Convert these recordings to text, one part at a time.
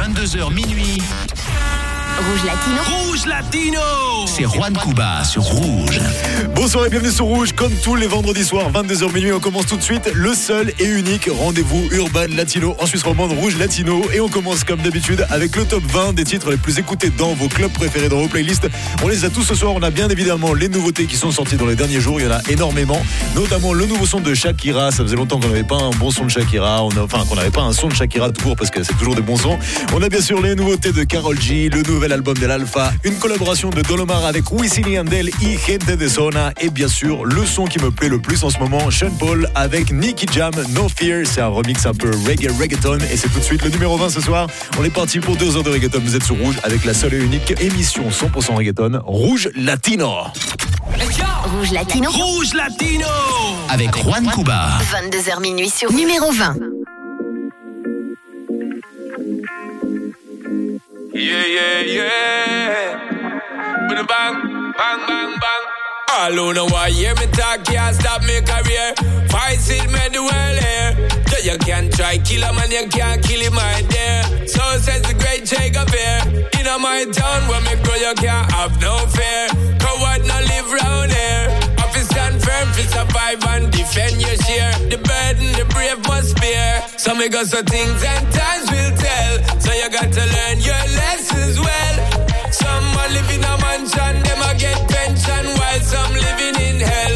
22h minuit. Rouge Latino. Rouge Latino C'est Juan Cuba sur Rouge. Bonsoir et bienvenue sur Rouge. Comme tous les vendredis soirs, 22h minuit, on commence tout de suite le seul et unique rendez-vous urbain latino en Suisse romande Rouge Latino. Et on commence comme d'habitude avec le top 20 des titres les plus écoutés dans vos clubs préférés, dans vos playlists. On les a tous ce soir. On a bien évidemment les nouveautés qui sont sorties dans les derniers jours. Il y en a énormément, notamment le nouveau son de Shakira. Ça faisait longtemps qu'on n'avait pas un bon son de Shakira. On a, enfin, qu'on n'avait pas un son de Shakira tout court parce que c'est toujours des bons sons. On a bien sûr les nouveautés de Carol G, le nouvel album de l'Alpha, une collaboration de Dolomar avec Wisin y Yandel y Gente de Zona et bien sûr le son qui me plaît le plus en ce moment, Sean Paul avec Nicky Jam, No Fear. C'est un remix un peu reggae reggaeton et c'est tout de suite le numéro 20 ce soir. On est parti pour deux heures de reggaeton. Vous êtes sur Rouge avec la seule et unique émission 100% reggaeton, Rouge Latino. Rouge Latino. Rouge Latino Avec Juan Cuba. 22h minuit sur numéro 20. Yeah, yeah, yeah. A bang, bang, bang, bang. All who know why hear me talk can't stop me career. Fight it, me the world here. So you can try kill a man, you can't kill him right there. So says the great Jacob here. In my town where me grow, you can't have no fear. Coward not live round here. Firm, fi survive and defend your share. The burden, the brave must bear. So me got some things and times will tell. So you got to learn your lessons well. Some are living a mansion, them a get pension, while some living in hell.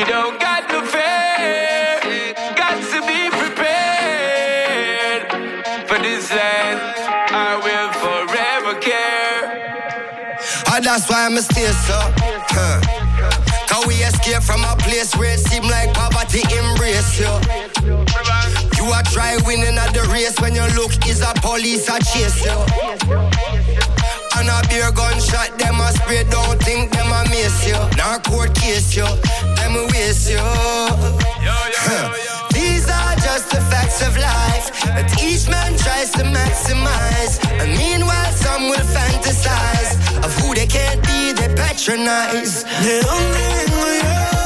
We don't got no fear. Got to be prepared for this land. I will forever care. Ah, that's why I'm stay so. Huh. Cause we escape from a place where it seem like poverty embrace you. You are try winning at the race when your look is a police a chase you. And a beer gunshot, them a spray, don't think them a miss you. Now court case you, them a waste you. Huh. These are just the facts of life that each man tries to maximize. And meanwhile, some will fantasize of who they can't be, they patronize. ¿De dónde vengo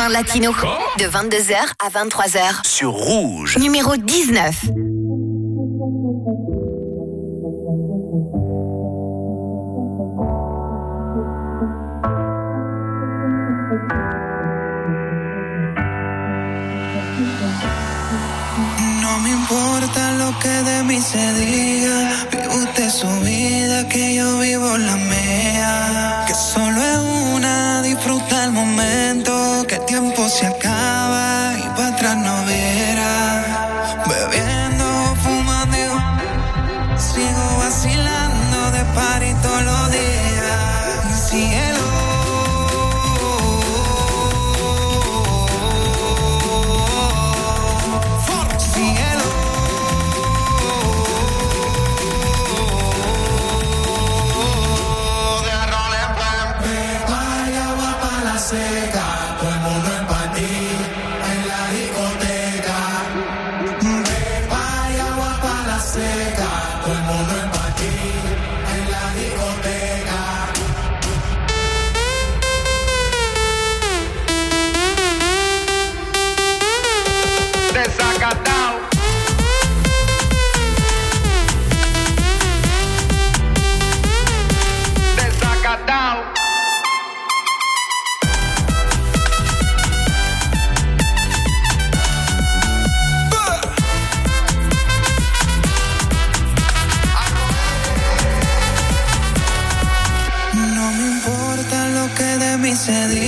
20 latino. De 22h à 23h. sur Rouge. Numéro 19. No me importa lo que de mí se diga. Vive usted su vida, que yo vivo la mía. Que solo es una, disfruta el momento. Que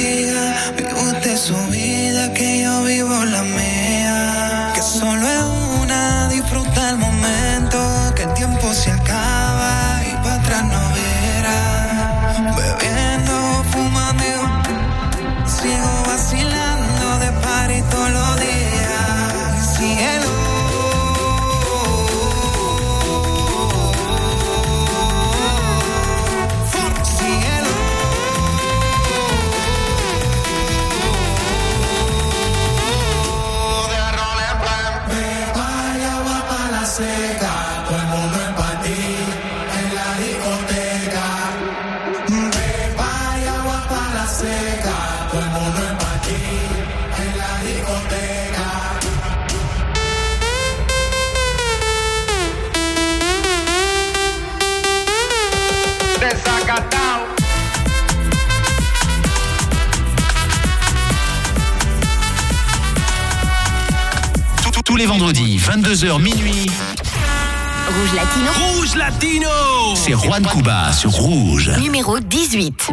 diga, vive usted su vida, que yo vivo la mía. 22h minuit. Rouge Latino. Rouge Latino C'est Juan Cuba sur Rouge. Numéro 18.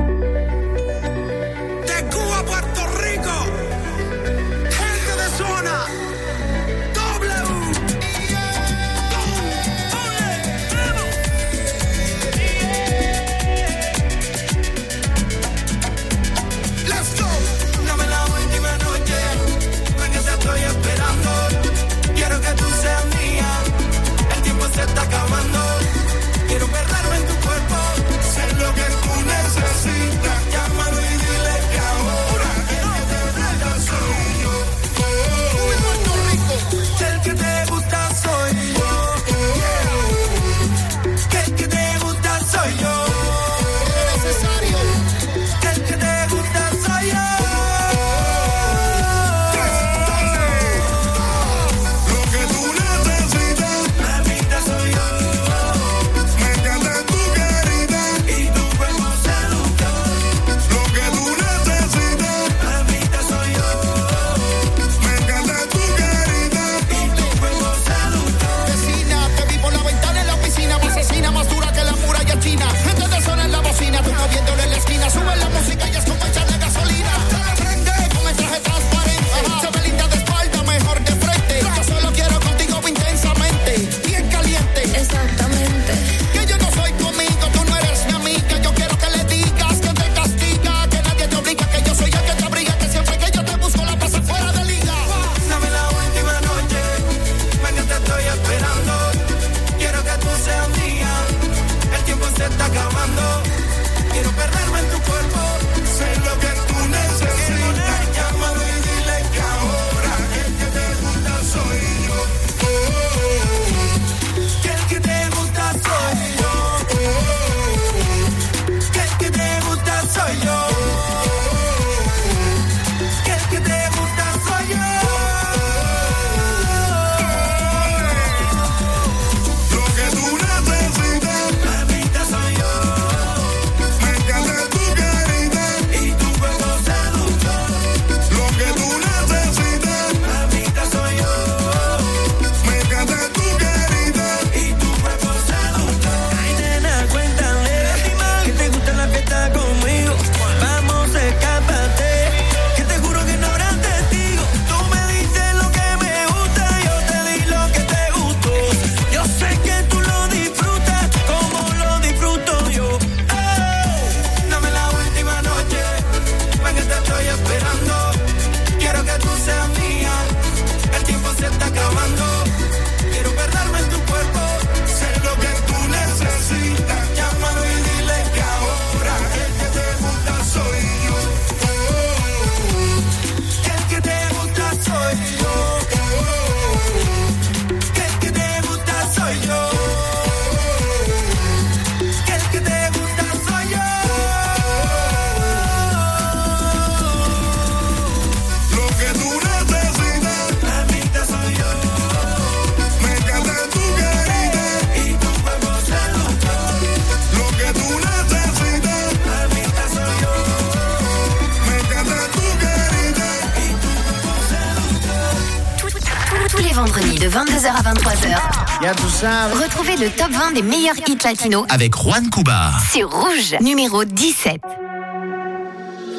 Retrouvez le top 20 des meilleurs hits latinos avec Juan Cuba. C'est Rouge, numéro 17.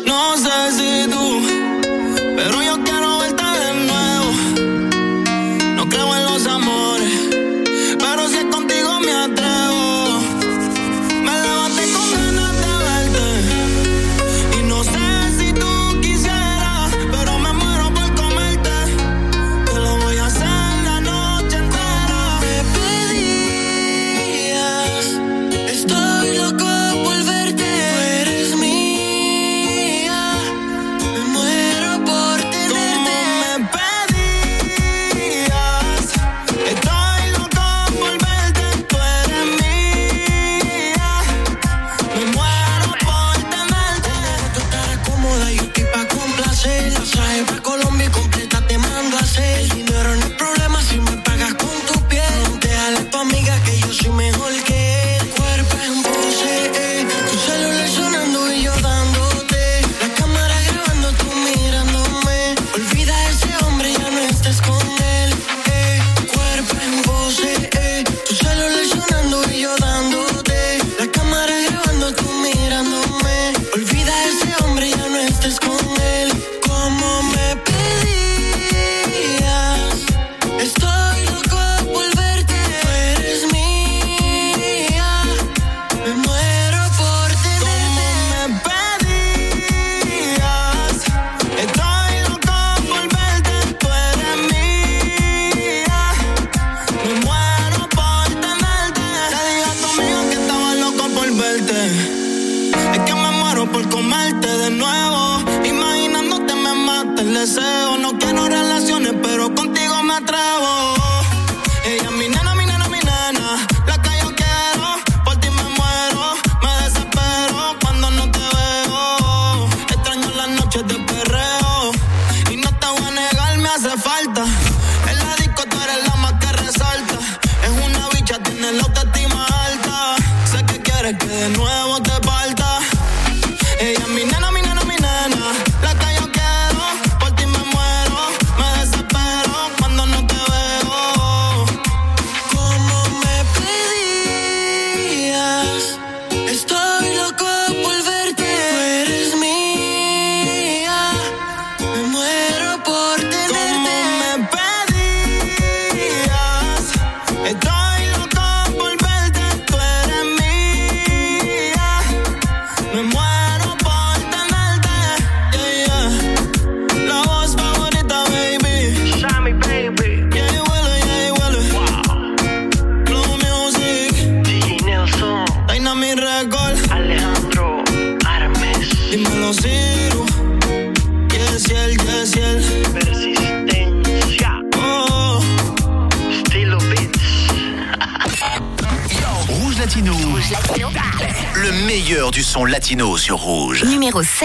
No sé si tú,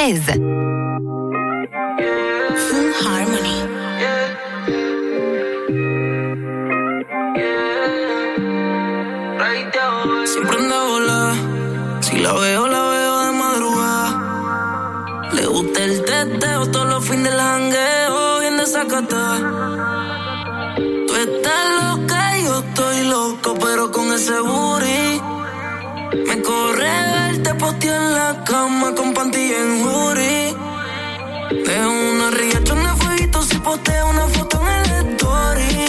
Numéro 16. Siempre anda volar. Si la veo, la veo de madrugada. Le gusta el teteo todos los fines del jangueo, bien desacata. Tú estás loca y yo estoy loco, pero con ese booty me corre te en la cama panty en jury. De una riachón de fueguito si postea una foto en el story.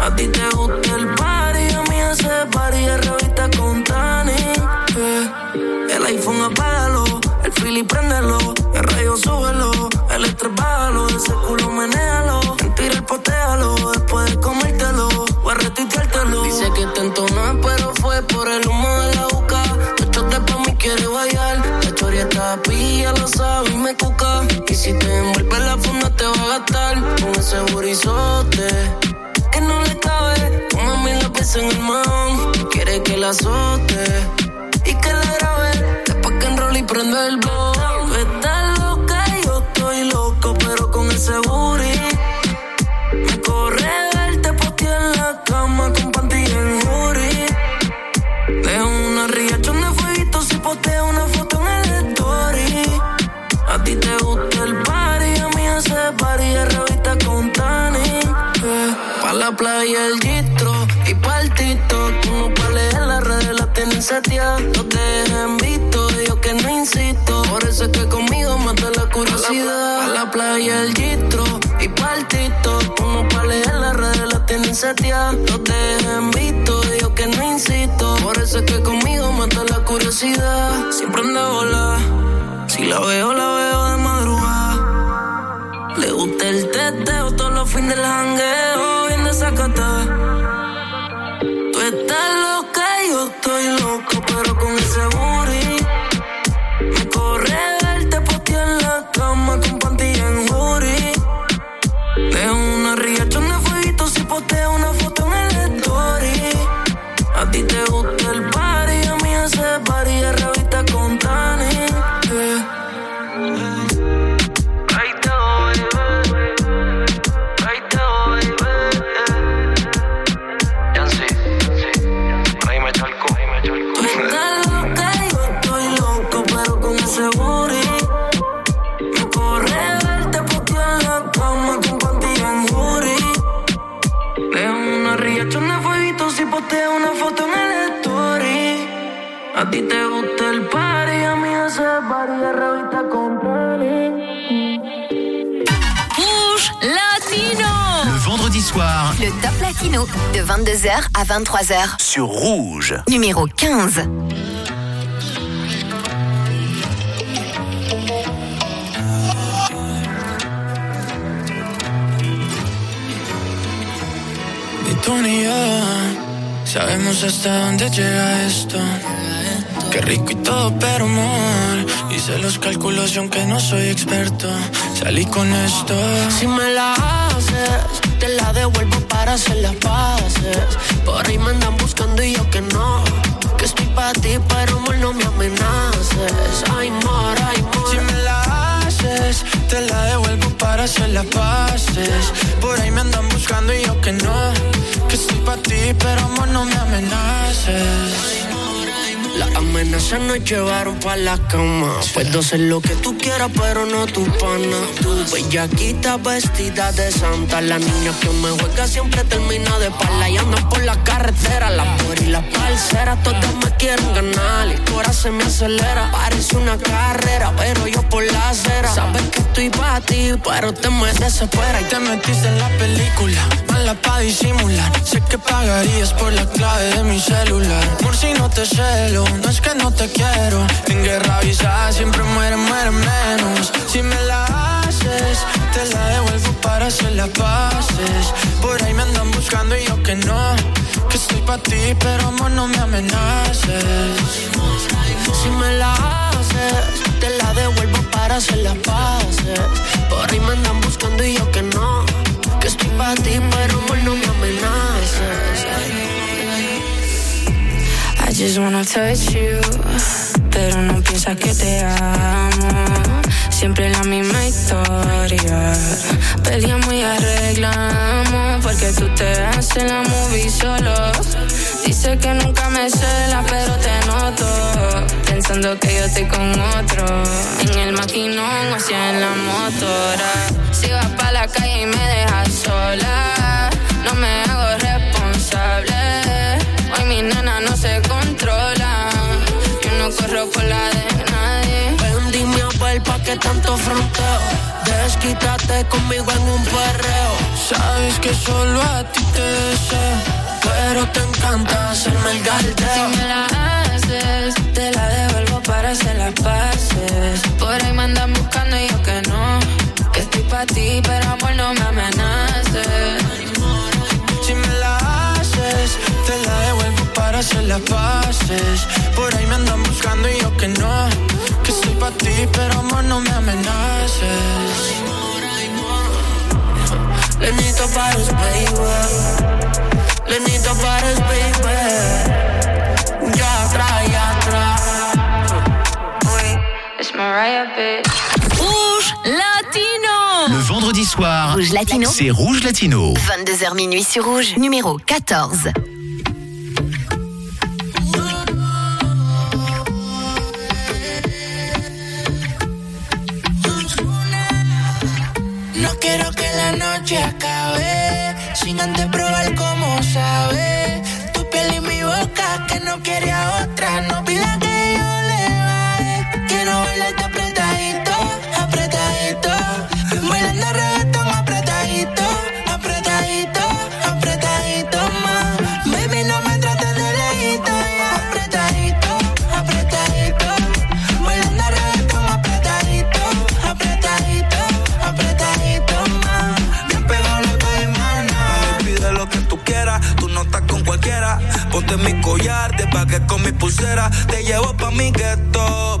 A ti te gusta el party, a mí ese party es revista con Tani. Eh, el iPhone apágalo, el Philly préndelo, el rayo súbelo, el estrés bájalo, ese culo menéalo, mentira el potealo, después de comértelo, voy a retuiteártelo. Dice que te entonó, pero fue por el humo de chorieta pilla, lo sabe y me cuca. Y si te envuelve la funda te va a gastar con ese burizote que no le cabe. A mí la pesa en el man, quiere que la azote y que la grabe. Después que enrolle y prende el blog. La playa el gistro y pa' el TikTok. Tú no pa' leer las redes, las tienen seteadas. No te dejen visto, yo que no insisto. Por eso es que conmigo mata la curiosidad. Pa' la playa el gistro y pa' el TikTok. Tú no pa' leer las redes, las tienen seteadas. No te dejen visto, yo que no insisto. Por eso es que conmigo mata la curiosidad. Siempre anda volar. Si la veo, la veo de madrugada. Le gusta el teteo todos los fines del jangueo. Desacatada. Tú estás loca yo estoy loco, pero con ese Latino de 22h à 23h. Sur Rouge. Numéro 15. Sabemos hasta dónde llega esto. Qué rico y todo, pero amor. Hice los cálculos y aunque no soy experto, salí con esto. Si me la haces, te la devuelvo pa' hacer las paces. Por ahí me andan buscando y yo que no. Que estoy para ti, pero amor, no me amenaces. Ay, amor, ay, amor. Si me la haces, te la devuelvo para hacer las paces. Por ahí me andan buscando y yo que no. Que estoy para ti, pero amor, no me amenaces. Las amenazas nos llevaron pa' la cama. Puedo ser lo que tú quieras, pero no tu pana. Tu bellaquita vestida de santa. La niña que me juega siempre termina de pala y anda por la carretera. La por y la parcera, todas me quieren ganar. El corazón me acelera, parece una carrera, pero yo por la acera. Sabes que estoy pa' ti, pero te me desespera. Y te metiste en la película, mala pa' disimular. Sé que pagarías por la clave de mi celular. Por si no te celo no es que no te quiero. En guerra avisada siempre muere, muere menos. Si me la haces, te la devuelvo para hacer las paces. Por ahí me andan buscando y yo que no. Que estoy para ti, pero amor, no me amenaces. Si me la haces, te la devuelvo para hacer las paces. Por ahí me andan buscando y yo que no. Para ti, pero amor, no me amenaces. I just wanna touch you, pero no piensas que te amo. Siempre la misma historia. Peleamos y arreglamos porque tú te haces la movie solo. Dice que nunca me cela, pero te noto. Pensando que yo estoy con otro. En el maquinón o en la motora. Si vas pa' la calle y me dejas sola, no me hago responsable. Hoy mi nena no se controla. Yo no corro por la de nadie. Ven, dime a ver pa' qué tanto fronteo. Desquítate conmigo en un perreo. Sabes que solo a ti te deseo. Pero te encanta hacerme el Si galdeo. me la haces, te la devuelvo para hacer las paces. Por ahí me andan buscando y yo que no. Que estoy pa' ti, pero amor no me amenaces. Si me la haces, te la devuelvo para hacer las paces. Por ahí me andan buscando y yo que no. Que estoy pa' ti, pero amor, no me amenaces. Lenito Paris, baby. Lenito Paris, baby. Ya atrás, ya atrás. It's Mariah, bitch. Rouge Latino. Le vendredi soir, Rouge Latino. c'est Rouge Latino. 22h minuit sur Rouge, numéro 14. No quiero que la noche acabe sin antes probar cómo mi collar, te pagué con mi pulsera. Te llevo pa' mi gueto,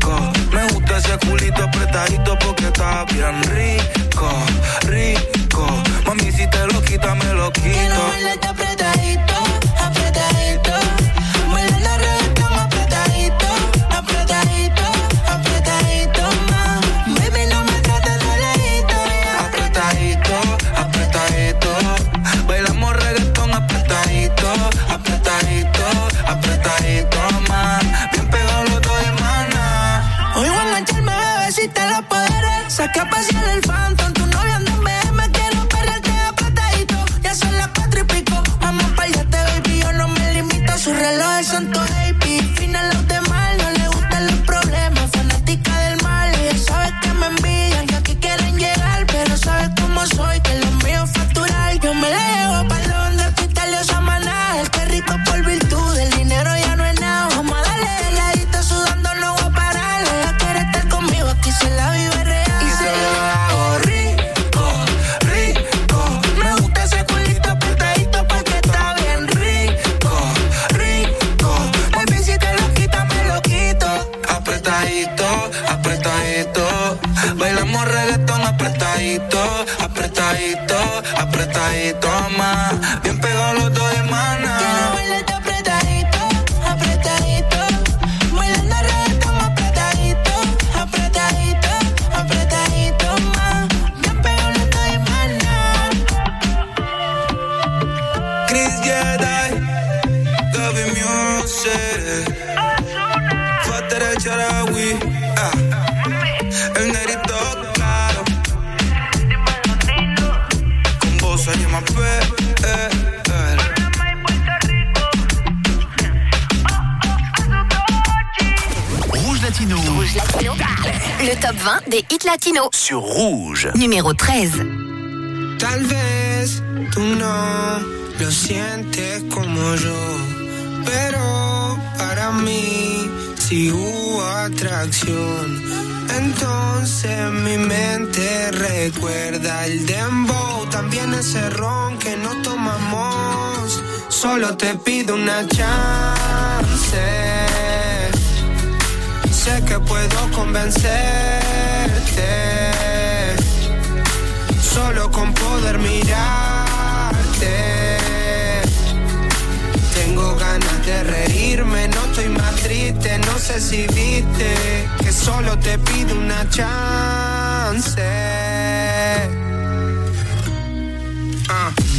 Ese culito apretadito porque está bien rico, rico. Mami si te lo quita me lo quito. Te pido una chance. Sé que puedo convencerte solo con poder mirarte. Tengo ganas de reírme, no estoy más triste, no sé si viste que solo te pido una chance.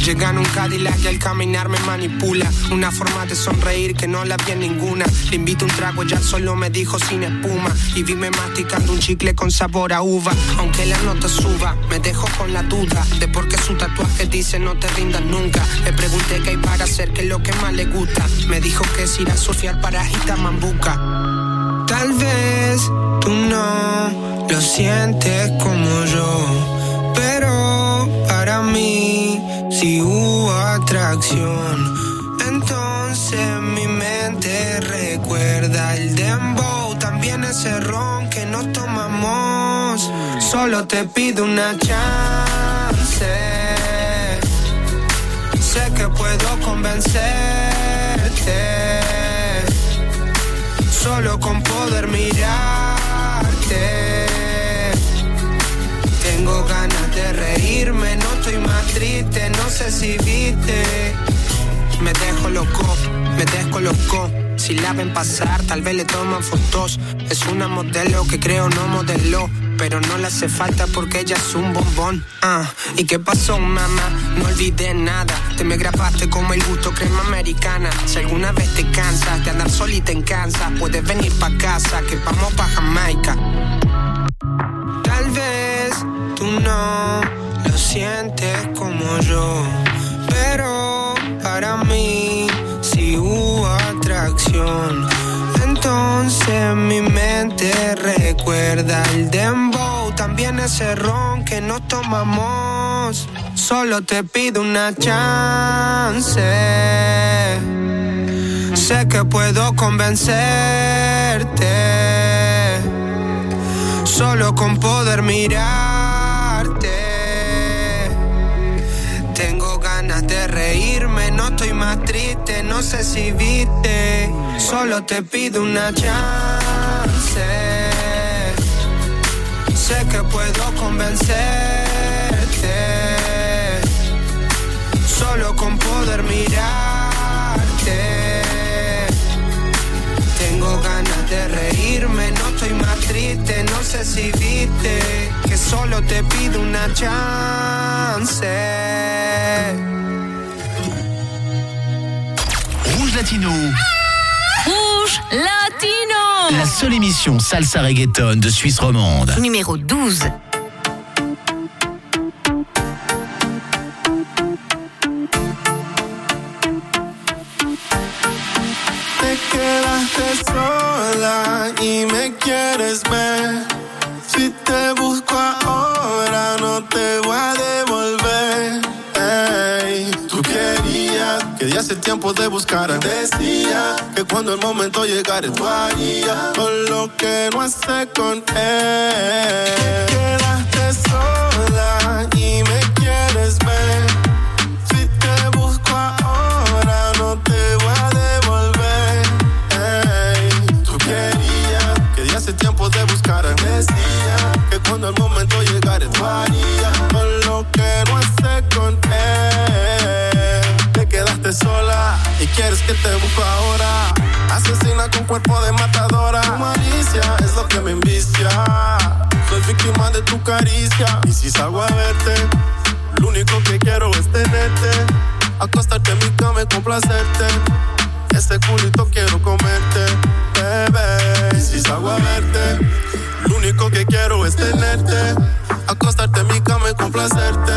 Llega en un Cadillac y al caminar me manipula. Una forma de sonreír que no la vi en ninguna. Le invito un trago, ya solo me dijo sin espuma. Y vime masticando un chicle con sabor a uva. Aunque la nota suba, me dejó con la duda de por qué su tatuaje dice no te rindas nunca. Le pregunté qué hay para hacer, qué es lo que más le gusta. Me dijo que es ir a surfear para Mambuca. Tal vez tú no lo sientes como yo, pero para mí sí hubo atracción. Entonces mi mente recuerda el dembow, también ese ron que no tomamos. Solo te pido una chance. Sé que puedo convencerte solo con poder mirarte. Tengo ganas de reírme, no estoy más triste, no sé si viste. Me dejo loco, me descolocó. Si la ven pasar, tal vez le toman fotos. Es una modelo que creo no modeló. Pero no le hace falta porque ella es un bombón. Ah, ¿y qué pasó, mamá? No olvidé nada. Te me grabaste como el gusto crema americana. Si alguna vez te cansas de andar solita en Kansas, puedes venir pa' casa, que vamos pa' Jamaica. Tal vez tú no lo sientes como yo, pero para mí sí hubo atracción. Entonces mi mente recuerda el dembow, también ese ron que no tomamos. Solo te pido una chance. Sé que puedo convencerte solo con poder mirarte. Tengo ganas de reírme, no estoy más triste, no sé si viste. Solo te pido una chance. Sé que puedo convencerte. Solo con poder mirarte. Tengo ganas de reírme, no estoy más triste, no sé si viste que solo te pido una chance. Rouge Latino. Rouge Latino. La seule émission salsa reggaeton de Suisse romande. Numéro 12. Quieres ver. Si te busco ahora no te voy a devolver. Tú querías que de hace tiempo te buscara. Decía que cuando el momento llegara tú harías todo lo que no hace con él. Te quedaste sola y me Cuando el momento llegare varía con lo que no esté con él. Te quedaste sola y quieres que te busco ahora. Asesina con cuerpo de matadora. Tu malicia es lo que me envicia. Soy víctima de tu caricia. Y si salgo a verte, lo único que quiero es tenerte. Acostarte en mi cama y complacerte. Ese culito quiero comerte, bebé. Y si salgo a verte lo único que quiero es tenerte. Acostarte en mi cama y complacerte.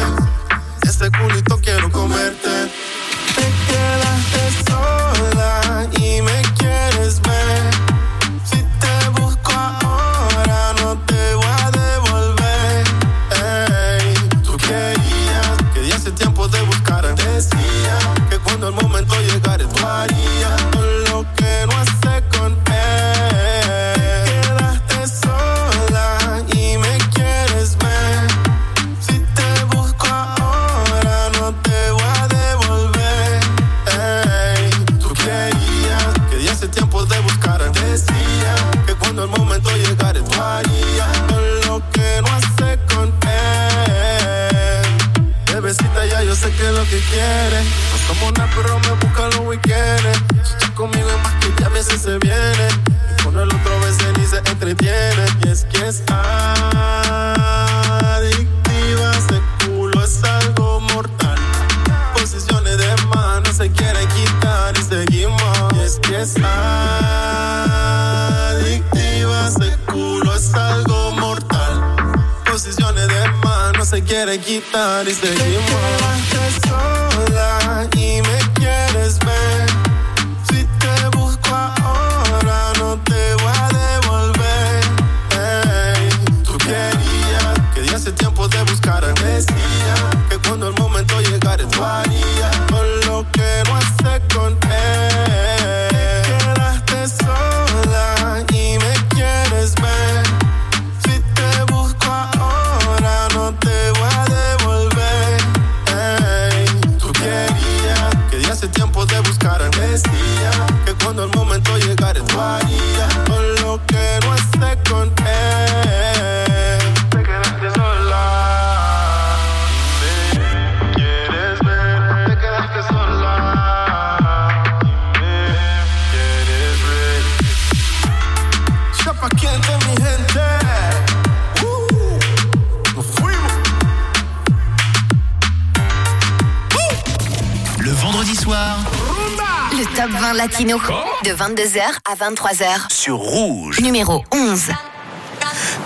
Latino. De 22h à 23h. sur Rouge. Numéro 11.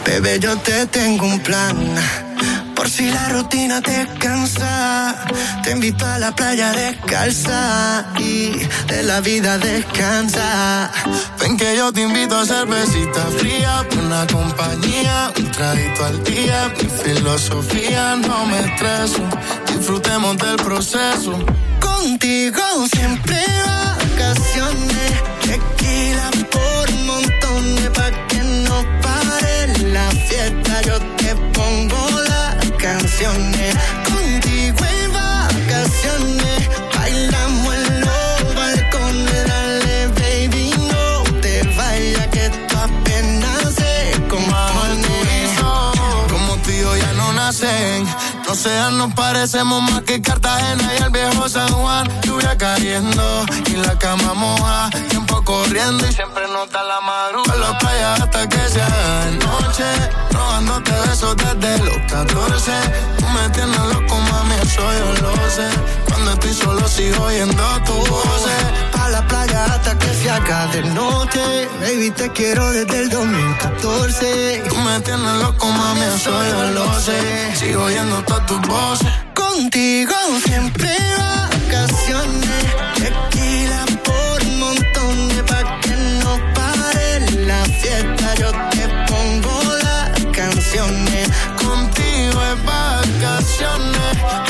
Bebé, yo te tengo un plan. Por si la rutina te cansa, te invito a la playa descalza y de la vida descansa. Ven que yo te invito a cervecita fría, por una compañía, un traguito al día. Mi filosofía no me estreso, disfrutemos del proceso. Contigo siempre vacaciones, tequila por montones pa' que no pare la fiesta. Yo te pongo las canciones, contigo en vacaciones, No sean, nos parecemos más que Cartagena y el viejo San Juan. Lluvia cayendo y la cama moja. Tiempo corriendo y siempre nota la madrugada. En la playa hasta que sea de noche. Robándote besos desde los 14. Tú me tienes loco, mami, eso yo lo sé. Cuando estoy solo sigo oyendo tu voz. A la playa hasta que se haga de noche. Baby, te quiero desde el 2014. Tú me tienes loco, mami, eso yo lo sé. Sigo oyendo todas tus voces. Contigo siempre vacaciones. Tequila por montones pa' que no pare la fiesta. Yo te pongo las canciones. Contigo es vacaciones.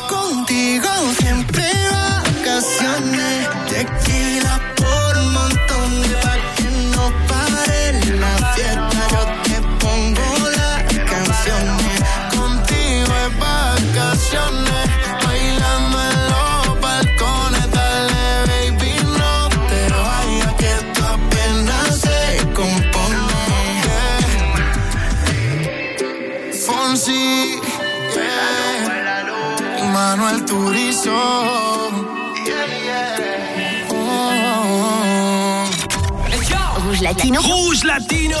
Latino.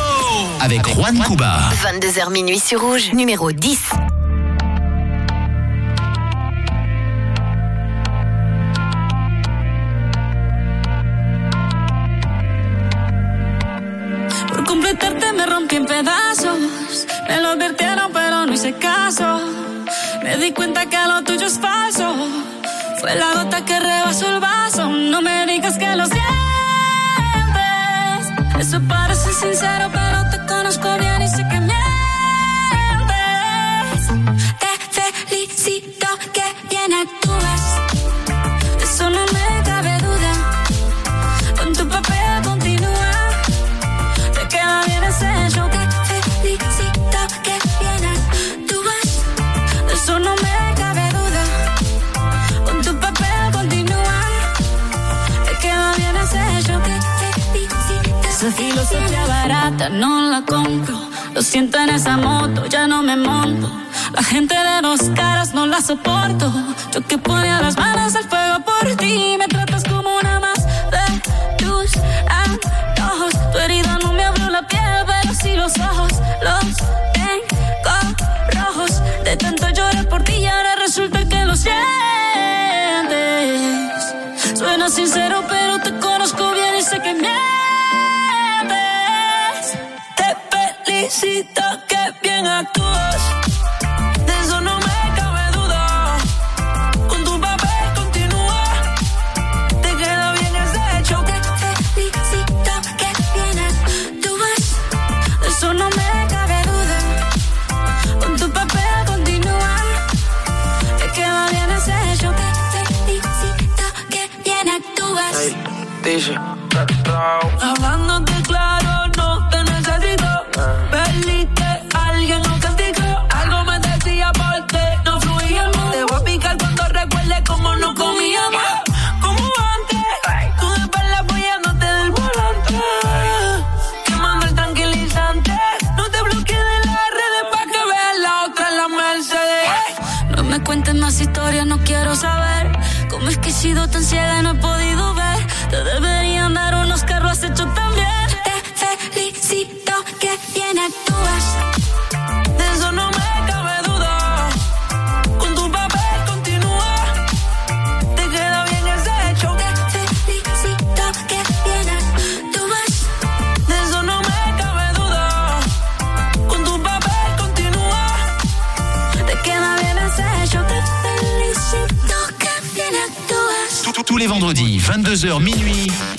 Avec Juan Cuba. 22h minuit sur Rouge, numéro 10. Por completarte me rompí en pedazos. Me lo advirtieron, pero no hice caso. Me di cuenta que lo tuyo es falso. Fue la gota que rebasó el vaso. Parece sincero, pero Filosofía barata no la compro. Lo siento en esa moto, ya no me monto. La gente de dos caras no la soporto. Yo que ponía las manos al fuego por ti. Me 22h minuit.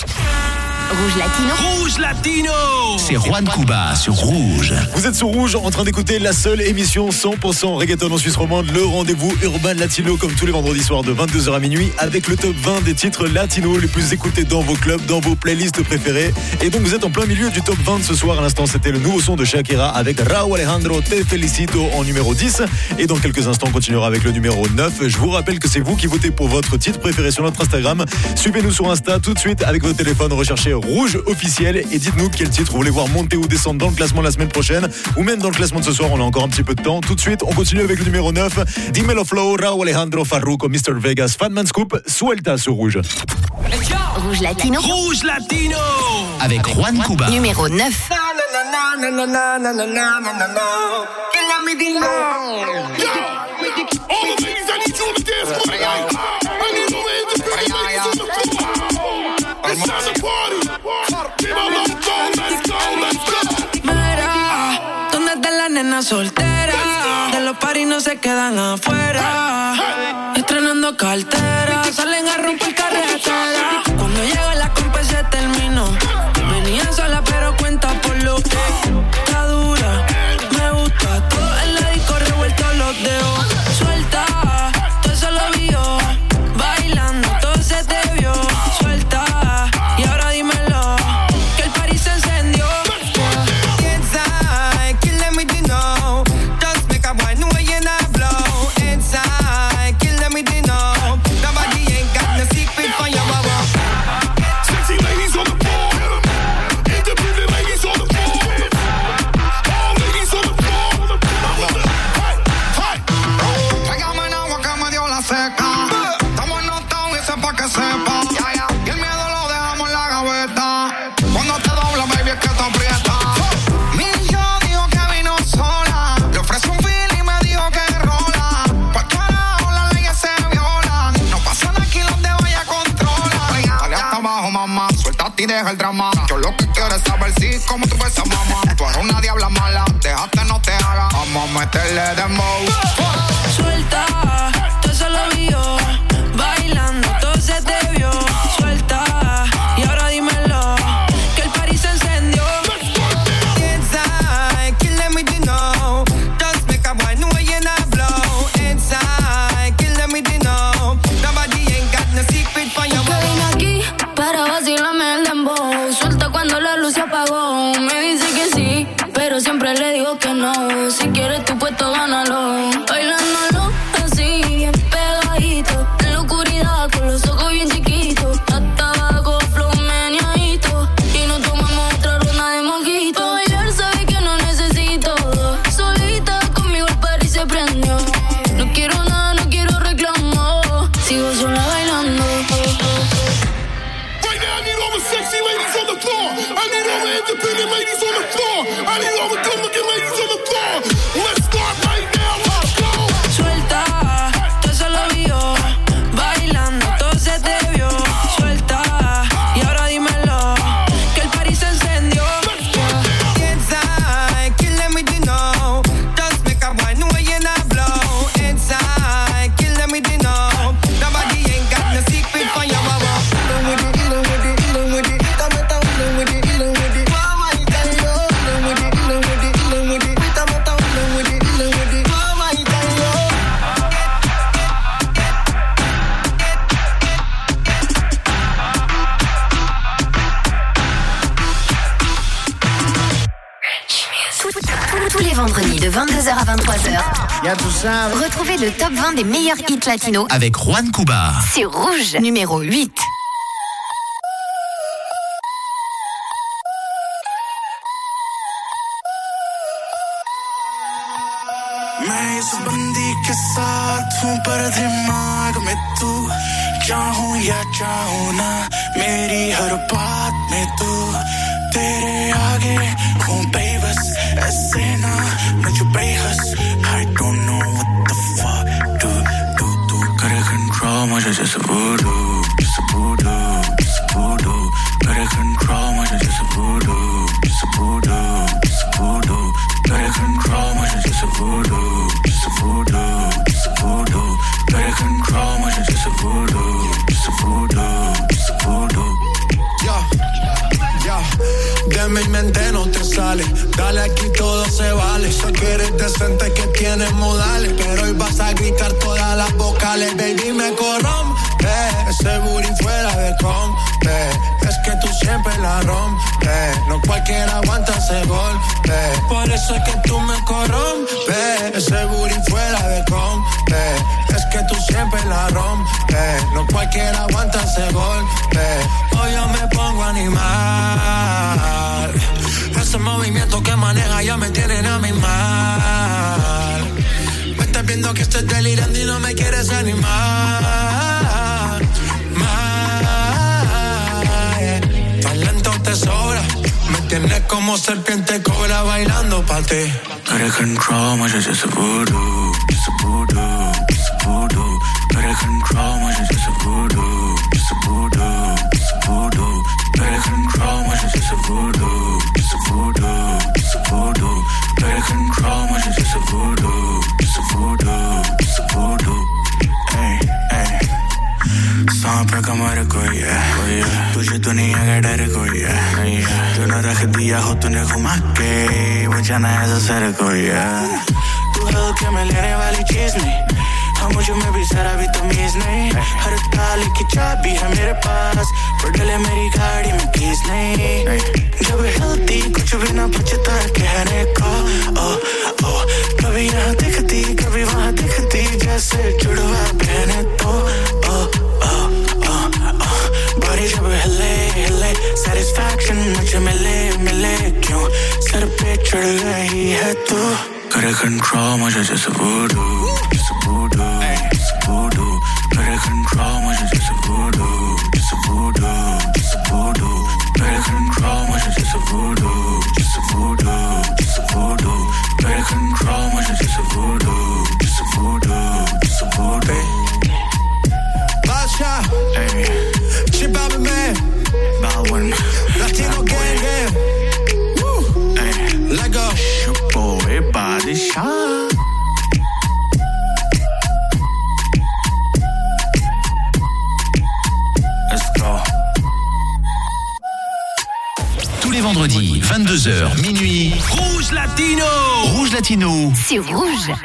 Rouge Latino. Rouge Latino C'est Juan Cuba sur Rouge. Vous êtes sur Rouge en train d'écouter la seule émission 100% reggaeton en Suisse romande, le rendez-vous urbain latino comme tous les vendredis soirs de 22h à minuit avec le top 20 des titres latinos les plus écoutés dans vos clubs, dans vos playlists préférées. Et donc vous êtes en plein milieu du top 20 ce soir. À l'instant, c'était le nouveau son de Shakira avec Raúl Alejandro Te Felicito en numéro 10. Et dans quelques instants, on continuera avec le numéro 9. Je vous rappelle que c'est vous qui votez pour votre titre préféré sur notre Instagram. Suivez-nous sur Insta tout de suite avec votre téléphone, recherchez Rouge officiel et dites-nous quel titre vous voulez voir monter ou descendre dans le classement la semaine prochaine ou même dans le classement de ce soir. On a encore un petit peu de temps. Tout de suite, on continue avec le numéro 9. Dimelo Flow, Raúl Alejandro Farruko, Mr. Vegas, Fatman Scoop, Suelta sur Rouge. Rouge Latino. Rouge Latino Avec Juan Cuba. Numéro 9. Soltera? De los paris no se quedan afuera. Estrenando cartera, salen a romper carretera. Yo lo que quiero es saber si como tú ves a mamá. Tú eres una diabla mala. Déjate, no te haga. Vamos a meterle dembow. Retrouvez le top 20 des meilleurs hits latinos Avec Juan Cuba. sur Rouge, numéro 8. मैं इस बंदी के साथ हूँ पर दिमाग में तू चाहूँ या चाहूँ ना मेरी हर बात में तू तेरे आगे हूँ बेबस ऐसे ना मुझे बेहस I don't know what the fuck do do do करे control मुझे जैसे voodoo जैसे voodoo जैसे voodoo de mi mente no te sale. Dale aquí todo se vale. Sé que eres decente que tienes modales. Pero hoy vas a gritar todas las vocales. Baby, me corrompe. Ese booty fuera de compe. Es que tú siempre la rompes. No cualquiera aguanta ese golpe. Por eso es que tú me corrompes. Ese booty fuera de compe. Es que tú siempre la rompes. No cualquiera aguanta ese golpe. Hoy yo me pongo animal. Ese movimiento que maneja ya me tienen a mi mal. Me estás viendo que estoy delirando y no me quieres animar. Me tienes como serpiente cobra bailando pa' ti. Better control, my shit is a voodoo, just a voodoo, just a voodoo. Better control, my shit is voodoo, just a voodoo, just a voodoo. Better control, my shit is voodoo, just a voodoo, just voodoo. Better control, voodoo, just a voodoo, voodoo. Hey, hey. Son, pero como eres, yeah. दुनिया का डर कोई है। तूने रख दिया हो तूने घुमा के जाना है सर कोई है। लेने वाली चीज़ नहीं हाँ मुझे में भी जरा भी तमीज नहीं। हर ताले की चाबी है मेरे पास पर डले मेरी गाड़ी में कीज नहीं। जब हिलती कुछ भी ना बचता चढ़ गई है तू। करे कंट्रोल मुझे जैसे voodoo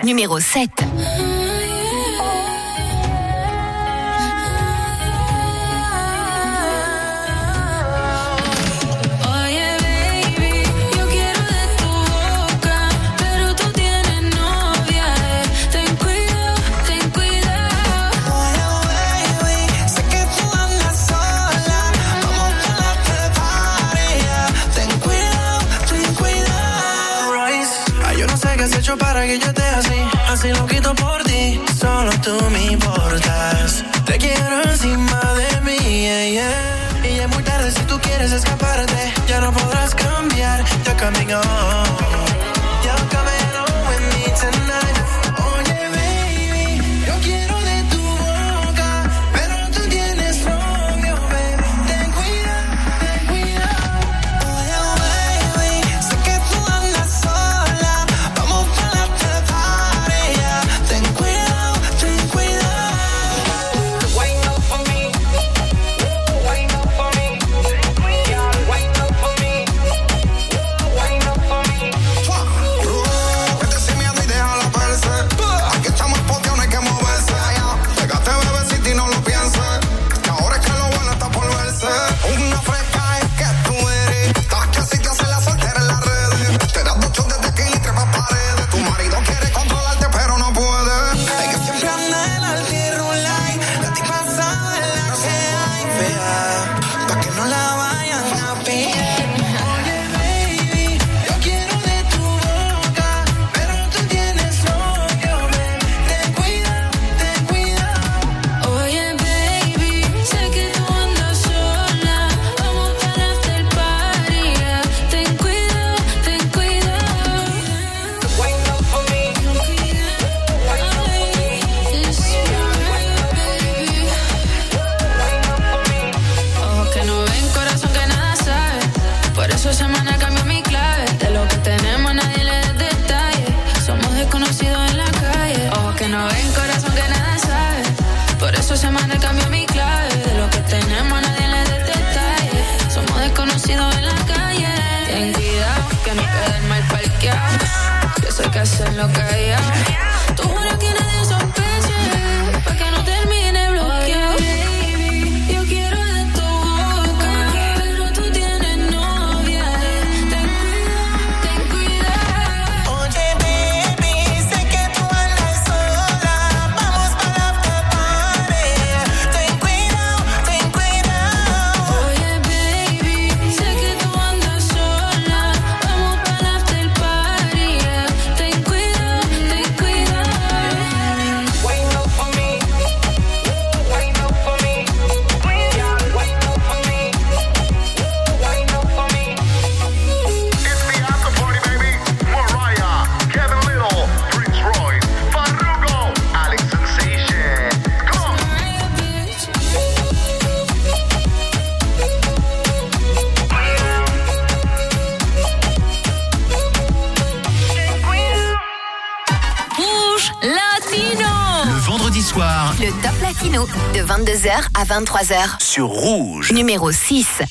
numéro 7. à 23h sur Rouge. Numéro 6.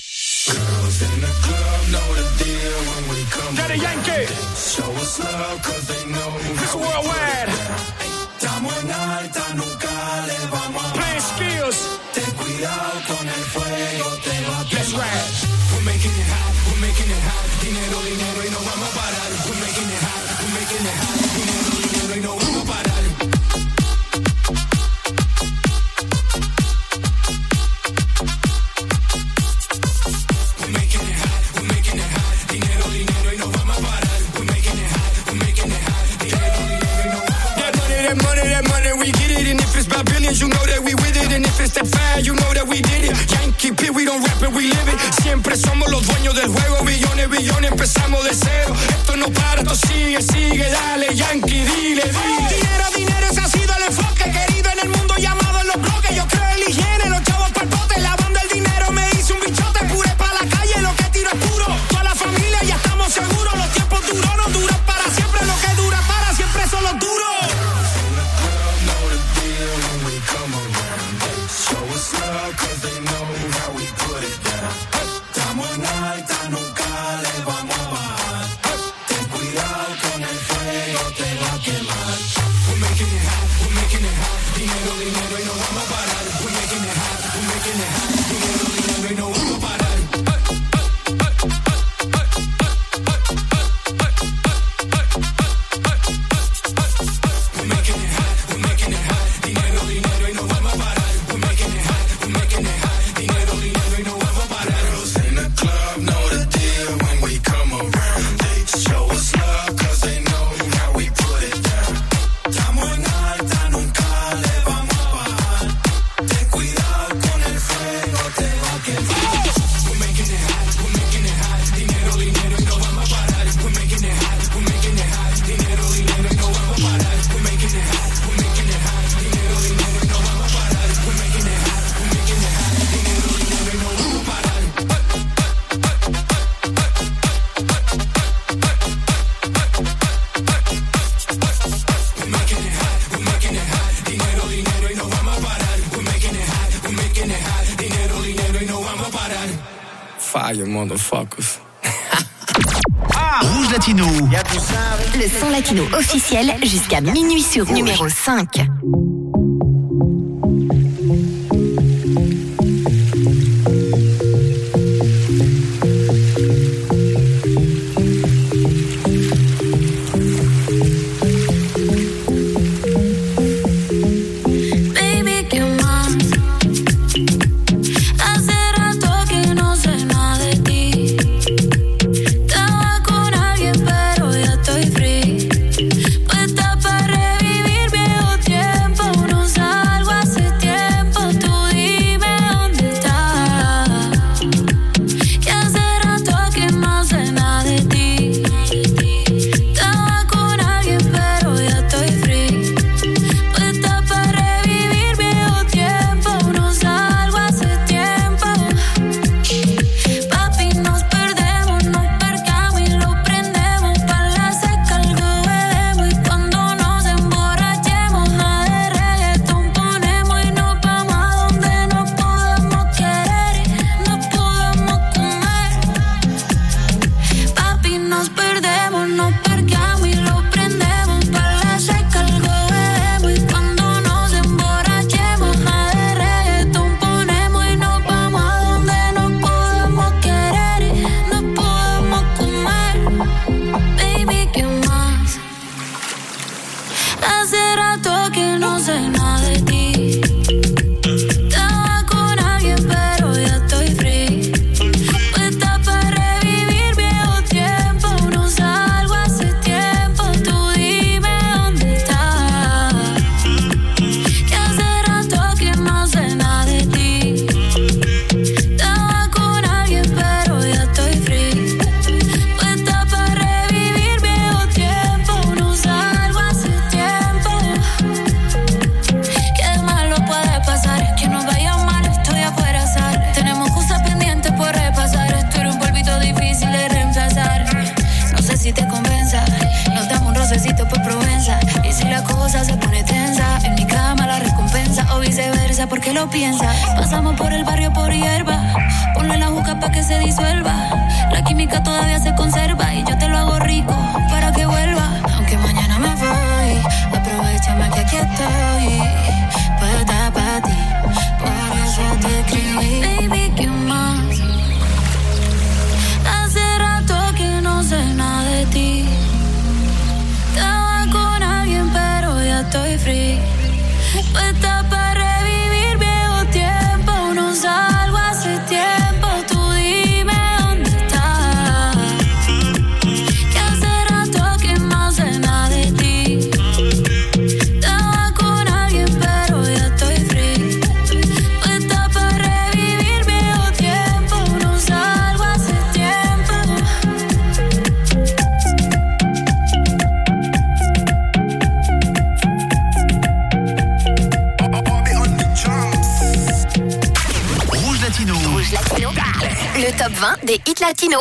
now you know that we did it. Yankee P, we don't rap it, we live it. Siempre somos los dueños del juego. Billones, billones, empezamos de cero. Esto no para, esto sigue, sigue. Dale, Yankee, dile, dile. jusqu'à minuit sur Rouge. numéro 5.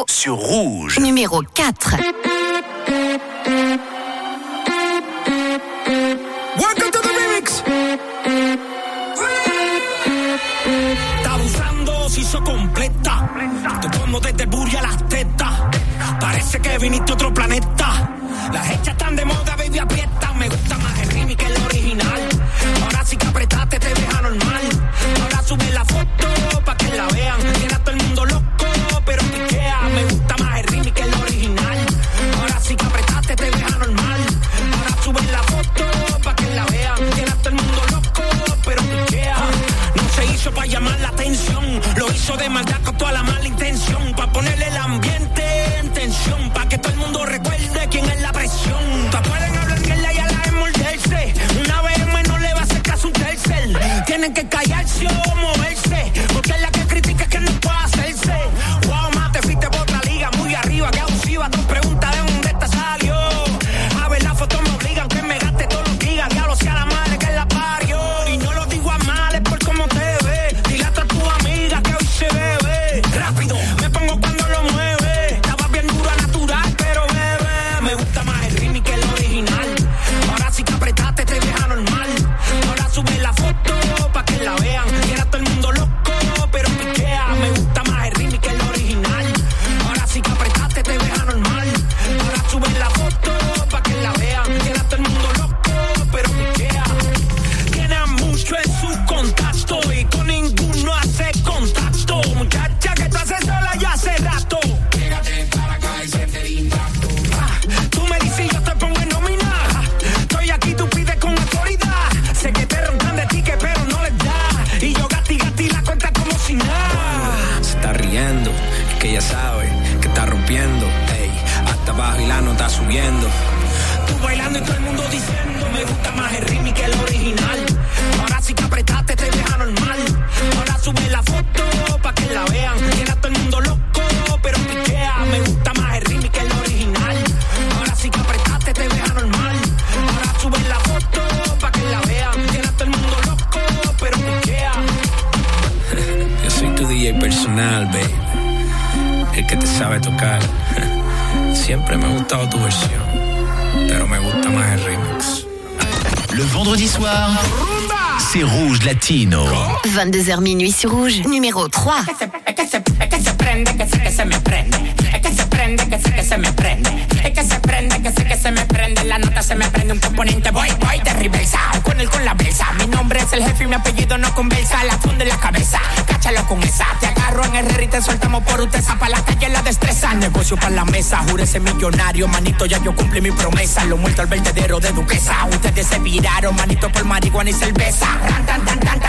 Sur Rouge. Numéro 4. 22h minuit sur Rouge, numéro 3. Es que se prende, que sé que se me prende. Es que se prende, que sé que se me prende. Es que se prende, que sé que se me prende. la nota se me prende un componente. Voy, voy de reversa, con él con la brisa Mi nombre es el jefe y mi apellido no conversa. La funda en la cabeza, cáchalo con esa. Te agarro en el y te soltamos por utesa Pa' la calle la destreza, negocio pa' la mesa Júrese millonario, manito, ya yo cumplí mi promesa. Lo muerto al vertedero de duquesa. Ustedes se viraron, manito, por marihuana y cerveza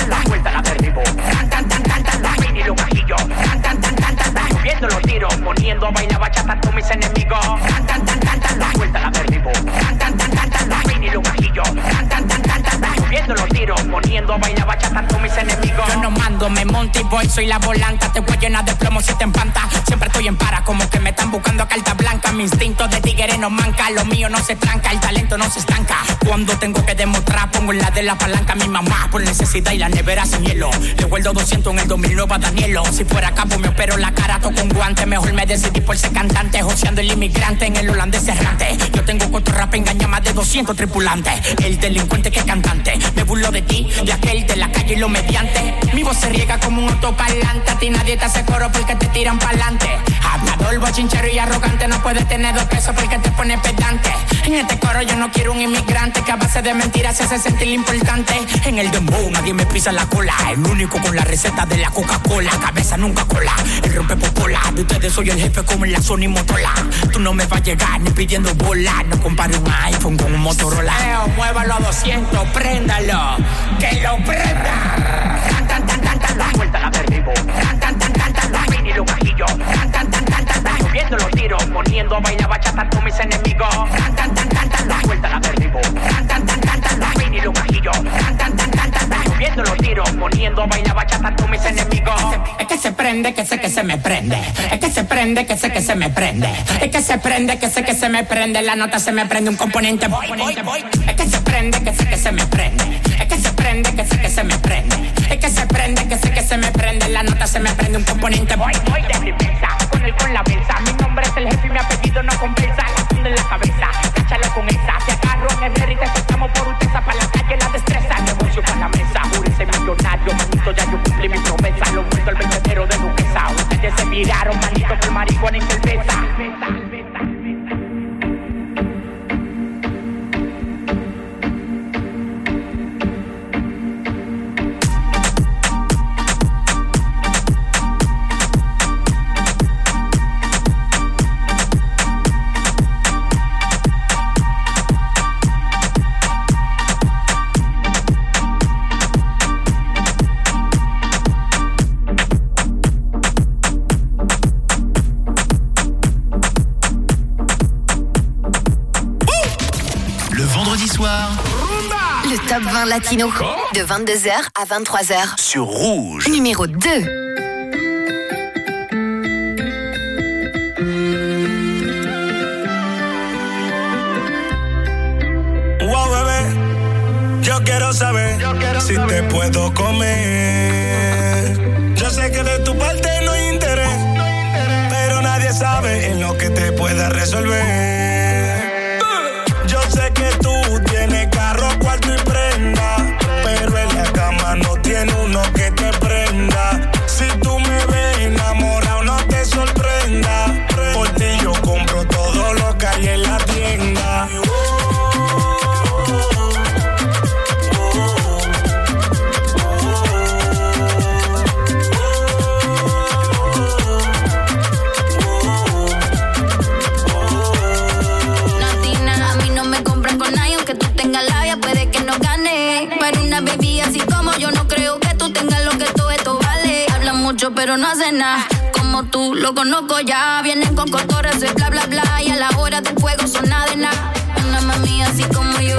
la la. Ran, tan, tan, tan, tan, la mini lo bajillo. Ran, tan, tan, tan, tan, tan, los tiros. Poniendo a bailar bachata con mis enemigos. Ran, tan, tan, tan, tan, la vuelta la derribo. Ran, tan, tan, tan, tan, la mini lo bajillo. Ran, subiendo los tiros. Poniendo a bailar bachata con mis enemigos. Yo no mando, me monto y voy, soy la volanta. Te voy a llenar de plomo si te empanta. Siempre estoy en para, como que me están buscando a carta blanca. Mi instinto de tigre no manca. Lo mío no se tranca, el talento no se estanca. Cuando tengo que demostrar, pongo la de la palanca a mi mamá por necesidad y la nevera sin hielo. Le vuelvo 200 en el 2009 a Danielo. Si fuera capo, me opero la cara, toco un guante. Mejor me decidí por ser cantante, joseando el inmigrante en el holandés errante. Yo tengo cuatro rap, engaña más de 200 tripulantes. El delincuente que cantante. Me burlo de ti, de aquel de la calle y lo mediante. Mi voz se riega como un autoparlante. A ti nadie te hace coro porque te tiran pa'lante. Hablador, bochinchero y arrogante. No puedes tener dos pesos porque te pone pedante. En este coro yo no quiero un inmigrante que a base de mentiras se hace sentir importante. En el dembow nadie me pisa la cola. El único con la receta de la Coca-Cola. Cabeza nunca cola. El rompe popola. De ustedes soy el jefe como en la Sony Motola. Tú no me vas a llegar ni pidiendo bola. No compare un iPhone con un Motorola. Eo, muévalo a 200, préndalo. Que lo prenda. Ran, tan, tan, tan, tan, la vuelta la derribo. Ran, tan, tan, tan, tan, la mini lo bajillo. Ran, tan, tan, tan, tan, tan, subiendo los tiros. Poniendo a bailar bachata con mis enemigos. Ran, tan, tan, tan, tan, la vuelta la derribo. Ran, tan, tan, tan, tan, la mini lo bajillo. Ran, tan, tan, subiendo los tiros. Poniendo a bailar bachata con mis enemigos. Es que se prende, que sé que se me prende. Es que se prende, que sé que se me prende. Es que se prende, que sé que se me prende. La nota se me prende un componente. Voy, voy, voy. Es que se prende, que sé que se me prende. Es que se prende, que sé que se me prende. Es que se prende, que sé que se me prende. La nota se me prende un componente. Voy, voy de reversa. Con él con la brisa. Mi nombre es el jefe y mi apellido no compensa. La en la cabeza. Cáchalo con esa. Te agarro en el y te Ustedes se miraron, manito, por marihuana y cerveza. Vendredi soir, Le top 20 latino. De 22h à 23h. sur Rouge. Numéro 2. Wow, bebé, yo quiero saber si te puedo comer. Yo sé que de tu parte no hay interés, pero nadie sabe en lo que te pueda resolver. Pero no hacen nada. como tú, lo conozco ya. Vienen con cotorras de bla bla bla. Y a la hora del fuego son nada de nada. Una mami así como yo,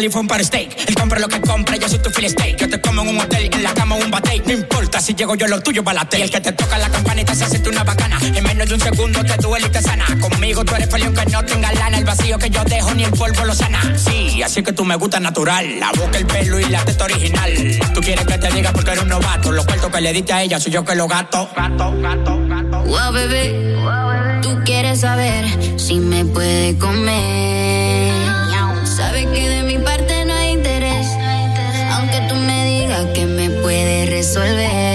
lleva un para steak. Él compra lo que compra, yo soy tu filet steak. Yo te como en un hotel, en la cama un bate. No importa si llego yo, lo tuyo balate. Y el que te toca la campanita se siente una bacana. En menos de un segundo te duele y te sana. Conmigo tú eres peleón que no tenga lana. El vacío que yo dejo ni el polvo lo sana. Sí, así que tú me gusta natural. La boca, el pelo y la teta original. Tú quieres que te diga porque eres un novato. Los cuartos que le diste a ella soy yo que lo gato. Gato, gato, gato. Wow, bebé, tú quieres saber si me puede comer. Sabes que de mi parte no hay interés, aunque tú me digas que me puede resolver.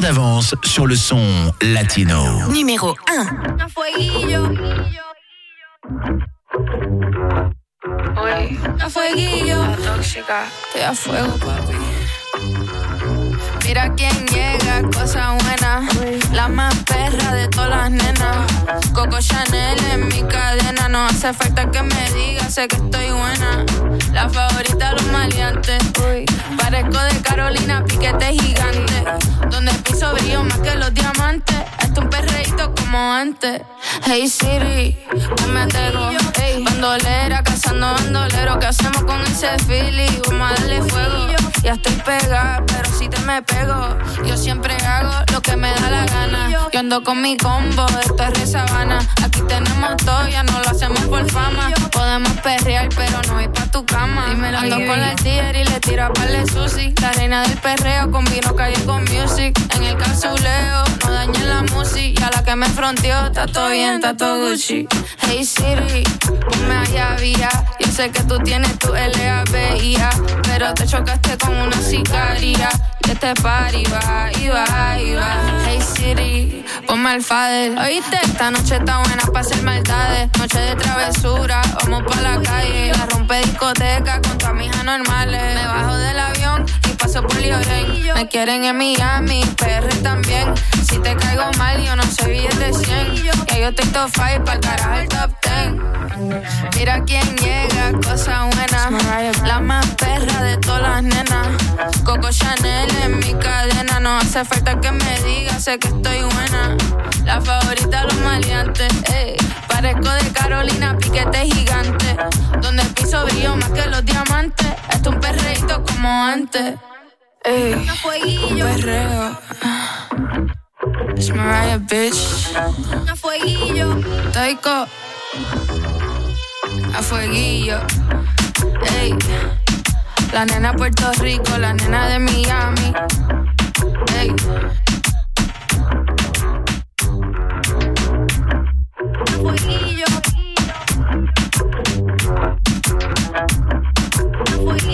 Longueur d'avance sur le son latino. Numéro 1. A fueguillo. Oye, A fueguillo. tóxica, te da fuego, papi. Mira quién llega, cosa buena. La más perra de todas las nenas. Coco Chanel en mi cadena. No hace falta que me diga, sé que estoy buena. La favorita de los maleantes. Como antes. Hey Siri, ponme tego. Hey, bandolera, cazando bandolero. ¿Qué hacemos con ese feeling? Vamos a darle fuego. Ya estoy pegada, pero si te me pego. Yo siempre hago lo que me da la gana. Yo ando con mi combo, esto es re sabana. Aquí tenemos todo, ya no lo hacemos por fama. Podemos perrear, pero no ir pa' tu cama. Ando con la tía y le tiro a parle sushi. La reina del perreo combino calle con music. En el casuleo, no dañen la música. Y a la que me fronteó, está todo bien, está todo Gucci. Hey Siri, ponme allá vía. Yo sé que tú tienes tu LABIA, pero te chocaste con una sicaria. Y este party va, y va, y va. Hey Siri, ponme fader. Oíste, esta noche está buena para hacer maldades. Noche de travesura, vamos pa' la calle. La rompe discoteca con tus amigas normales. Me bajo del avión paso por Liorén. Me quieren en Miami, PR también. Si te caigo mal, yo no soy billete 100. Ya yo estoy top 5 para carajo el top 10. Mira quién llega, cosa buena. La más perra de todas las nenas. Coco Chanel en mi cadena. No hace falta que me digas, sé que estoy buena. La favorita de los maleantes. ey. Parezco de Carolina, piquete gigante. Donde el piso brillo más que los diamantes. Esto es un perreíto como antes. Ey, un perreo. It's Mariah, bitch. A fueguillo. Toico. A fueguillo. Ey, la nena Puerto Rico, la nena de Miami. Ey. A fueguillo. Fueguillo.